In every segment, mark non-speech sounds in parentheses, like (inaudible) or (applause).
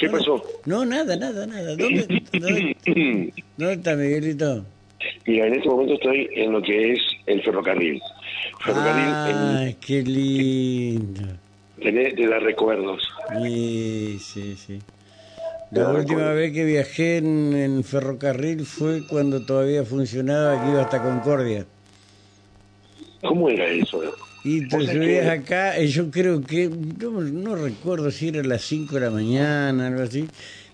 ¿Qué pasó? No, nada, nada, nada. ¿Dónde, dónde, (laughs) dónde está Miguelito? Mira, en este momento estoy en lo que es el ferrocarril. Ferrocarril Ay, qué lindo. en, tenés- te da recuerdos. Sí, sí, sí. La última vez que viajé en, en ferrocarril fue cuando todavía funcionaba, que iba hasta Concordia. ¿Cómo era eso? Y te subías que- acá, y yo creo que, no, no recuerdo si era a las 5 de la mañana, algo así,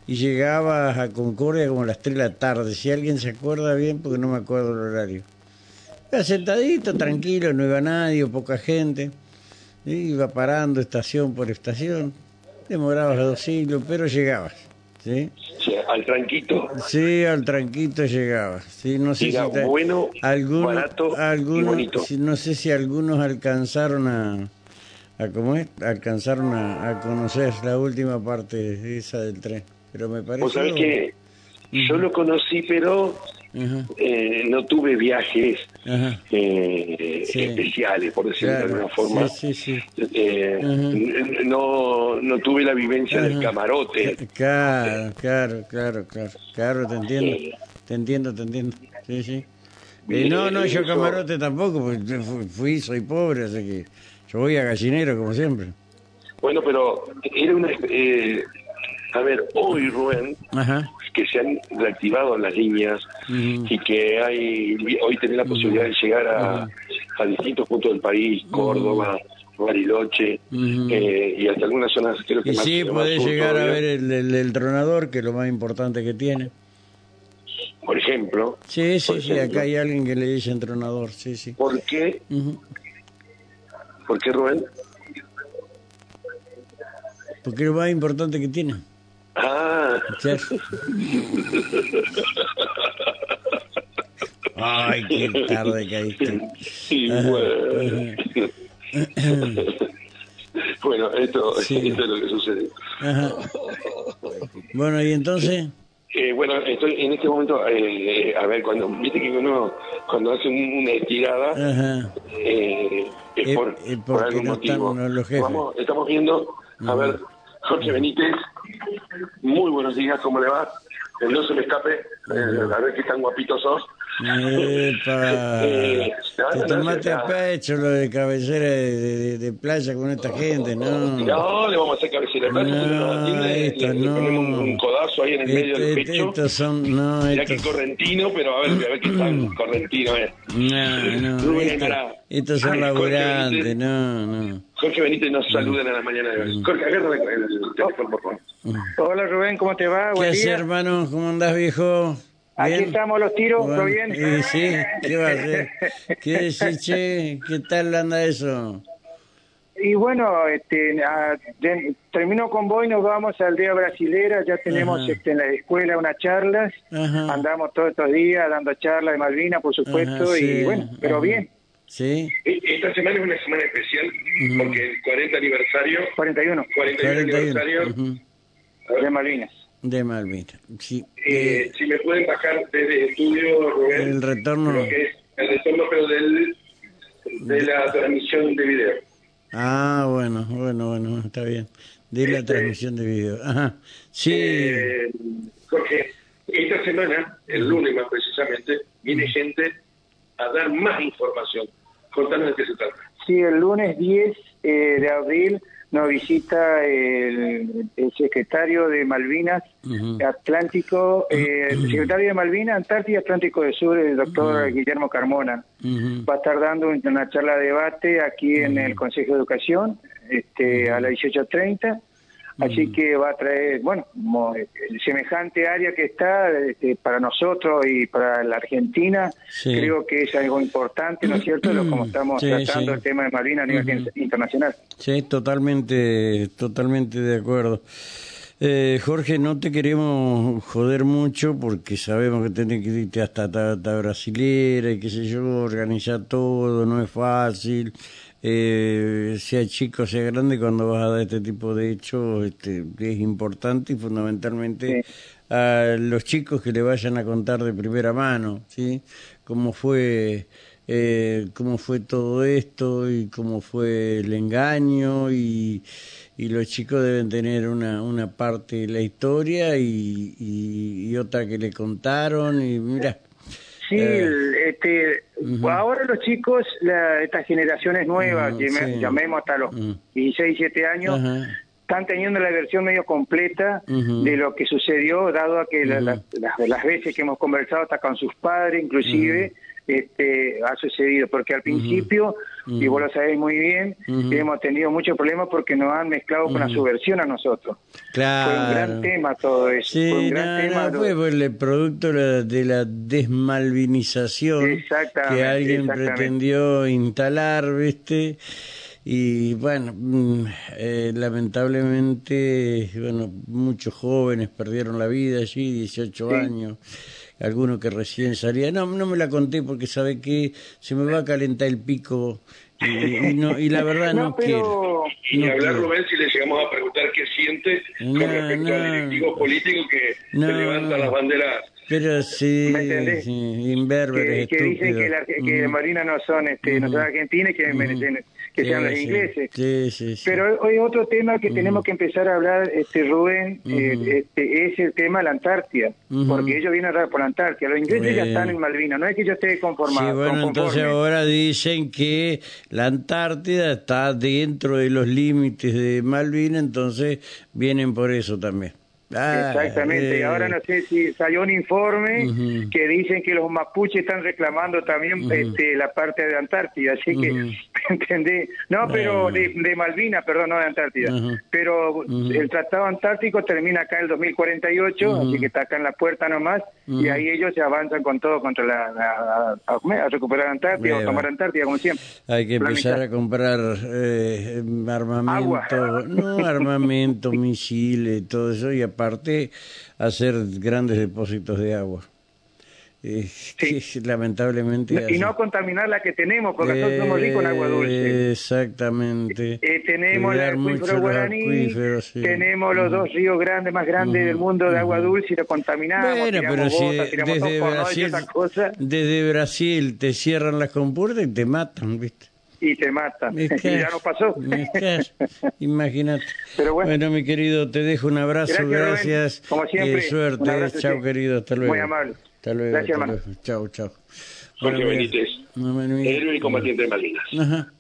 y llegabas a Concordia como a las 3 de la tarde. Si alguien se acuerda bien, porque no me acuerdo el horario. Era sentadito, tranquilo, no iba nadie, poca gente. Iba parando estación por estación. Demorabas dos siglos, pero llegabas. ¿Sí? Al tranquito, Sí, al tranquito llegabas. Sí, no sé si te- bueno, algunos, barato y algunos, bonito. no sé si algunos alcanzaron a, a ¿cómo es? Alcanzaron a, a conocer la última parte esa del tren, pero me parece. vos sabés que yo lo conocí, pero Eh, no tuve viajes eh, Sí. especiales, por decirlo de alguna forma. sí, sí, sí. Eh, no, no tuve la vivencia del camarote. Claro, claro, claro, claro, claro, te entiendo, te entiendo, te entiendo, sí, sí. Eh, Bien, no, no, yo camarote tampoco, porque fui, soy pobre, así que yo voy a gallinero como siempre. Bueno, pero era una... eh, a ver, hoy, Rubén, Ajá. Que se han reactivado las líneas y que hay hoy tenés la posibilidad de llegar a, a distintos puntos del país, Córdoba, Bariloche eh, y hasta algunas zonas creo que Y más, sí, más podés sur llegar a ver el, el- el tronador, que es lo más importante que tiene. Por ejemplo, Sí, sí, sí, ejemplo. acá hay alguien que le dice entronador, sí, sí. ¿por qué, por qué Rubén? Porque es lo más importante que tiene. Ah. (laughs) Ay, qué tarde caíste. sí, Ajá, bueno. (laughs) bueno, esto, Sí. esto es lo que sucede. Ajá. Bueno, y entonces, Eh, bueno, estoy en este momento, eh, a ver, cuando viste que uno cuando hace un- una estirada, ajá. eh, es Eh, por, eh, por algún no motivo. están los jefes. Vamos, estamos viendo, a ver, Jorge Benítez, muy buenos días, ¿cómo le va? No se me escape, eh, a ver qué tan guapito sos. Epa, (laughs) Eh, no, te no, tomaste no, a pecho lo de cabecera de, de- de playa con esta gente, ¿no? No, le vamos a hacer cabecera de playa, No, atiende, le, esto le ponemos un, no. un codazo ahí en el medio del Este- pecho. estos son, no, Mirá que estos, correntino, pero a ver, a ver qué tan (clears throat) correntino es. no, no, Rubén estos, son Ay, laburantes, no, no. Jorge Benítez nos saludan a la mañana de hoy. Jorge, agárrame el, el teléfono, por favor. Hola Rubén, ¿cómo te va? ¿Qué haces, hermano? ¿Cómo andás, viejo? Aquí ¿Bien? estamos los tiros, Bueno, ¿todo bien? y sí, ¿qué va a hacer? ¿Qué decís, che? ¿Qué tal anda eso? Y bueno, este, ah, de- termino con vos y nos vamos al Día Brasilera, ya tenemos Ajá. este, en la escuela unas charlas, Ajá. andamos todos estos días dando charlas de Malvinas, por supuesto, Ajá, sí, y bueno, pero ajá. bien, ¿Sí? E- Esta semana es una semana especial porque el 40 aniversario, 41 41 41. aniversario, de Malvinas. De Malvinas. Sí. eh, si me pueden bajar desde el estudio, Rubén, El retorno. lo que es el retorno, pero del, de la transmisión de video. Ah, bueno, bueno, bueno, está bien. De la Este- transmisión de video. Ajá. Sí. Eh, Jorge, esta semana, el lunes más precisamente, viene gente a dar más información. Contanos de qué se trata. Sí, el lunes 10 eh, de abril nos visita el, el secretario de Malvinas. Atlántico, eh, el secretario de Malvinas, Antártida y Atlántico del Sur, el doctor Guillermo Carmona. Va a estar dando una charla de debate aquí en el Consejo de Educación este, a las 18.30. Así que va a traer, bueno, el semejante área que está este, para nosotros y para la Argentina, Sí. creo que es algo importante, ¿no es cierto? Lo, como estamos Sí, tratando sí. el tema de Malvinas a nivel internacional. Sí, totalmente, totalmente de acuerdo. Eh, Jorge, no te queremos joder mucho porque sabemos que tenés que irte hasta ta, brasilera y qué sé yo, organizar todo, no es fácil. Eh, sea chico, sea grande, cuando vas a dar este tipo de hechos, este, es importante y fundamentalmente a los chicos que le vayan a contar de primera mano, ¿sí? Cómo fue eh, cómo fue todo esto y cómo fue el engaño y, y los chicos deben tener una, una parte de la historia y, y, otra que le contaron y mira. Sí, eh, este, ahora los chicos, la, estas generaciones nuevas, llamemos hasta los 16, 17 años, están teniendo la versión medio completa de lo que sucedió, dado a que las, las, veces que hemos conversado hasta con sus padres, inclusive, este, ha sucedido, porque al principio, y vos lo sabés muy bien, hemos tenido muchos problemas porque nos han mezclado con la subversión a nosotros. Claro. Fue un gran tema todo eso. Sí, fue un gran tema. fue el producto de la desmalvinización que alguien pretendió instalar, ¿viste? y bueno mm, eh, lamentablemente bueno muchos jóvenes perdieron la vida allí 18 años alguno que recién salía. No, no me la conté porque sabe que se me va a calentar el pico y, no, y la verdad no, quiero. Y hablar, Rubén, si le llegamos a preguntar qué siente con respecto a directivos políticos que se levantan las banderas. Pero sí, sí imberberes, que, que dicen que, la, que Marina no son este, no son argentinas que merecen que sean los ingleses. Sí, sí, Pero hoy otro tema que tenemos que empezar a hablar, este Rubén, eh, este, es el tema de la Antártida, porque ellos vienen a por la Antártida. Los ingleses ya están en Malvinas, no es que yo esté conformado. Sí, bueno, entonces ahora dicen que la Antártida está dentro de los límites de Malvinas, entonces vienen por eso también. Ah, Exactamente, y ahora no sé si salió un informe que dicen que los mapuches están reclamando también este, la parte de Antártida, así que, (laughs) ¿entendí? No, pero de, de, Malvinas, perdón, no de Antártida, pero el Tratado Antártico termina acá en el 2048, así que está acá en la puerta nomás, y ahí ellos se avanzan con todo contra la, a, recuperar Antártida o tomar Antártida, como siempre. Hay que empezar a comprar eh, armamento, no (laughs) armamento, misiles, todo eso, y aparte hacer grandes depósitos de agua. (laughs) lamentablemente. Y no contaminar la que tenemos, porque nosotros somos ricos en agua dulce. Exactamente. Eh, eh, tenemos el acuífero guaraní, tenemos los dos ríos grandes, más grandes del mundo de agua dulce y lo contaminamos. Bueno, pero si desde, Brasil, desde Brasil te cierran las compuertas y te matan, ¿viste? y te matan. (laughs) y ya no pasó. (laughs) Imagínate. bueno. mi querido, te dejo un abrazo, gracias. Como siempre. suerte. Chao, querido. Hasta luego. Muy amable. Hasta luego. Gracias, hermano. Chao, chao. Jorge Benítez, héroe y combatiente de Malvinas. Ajá.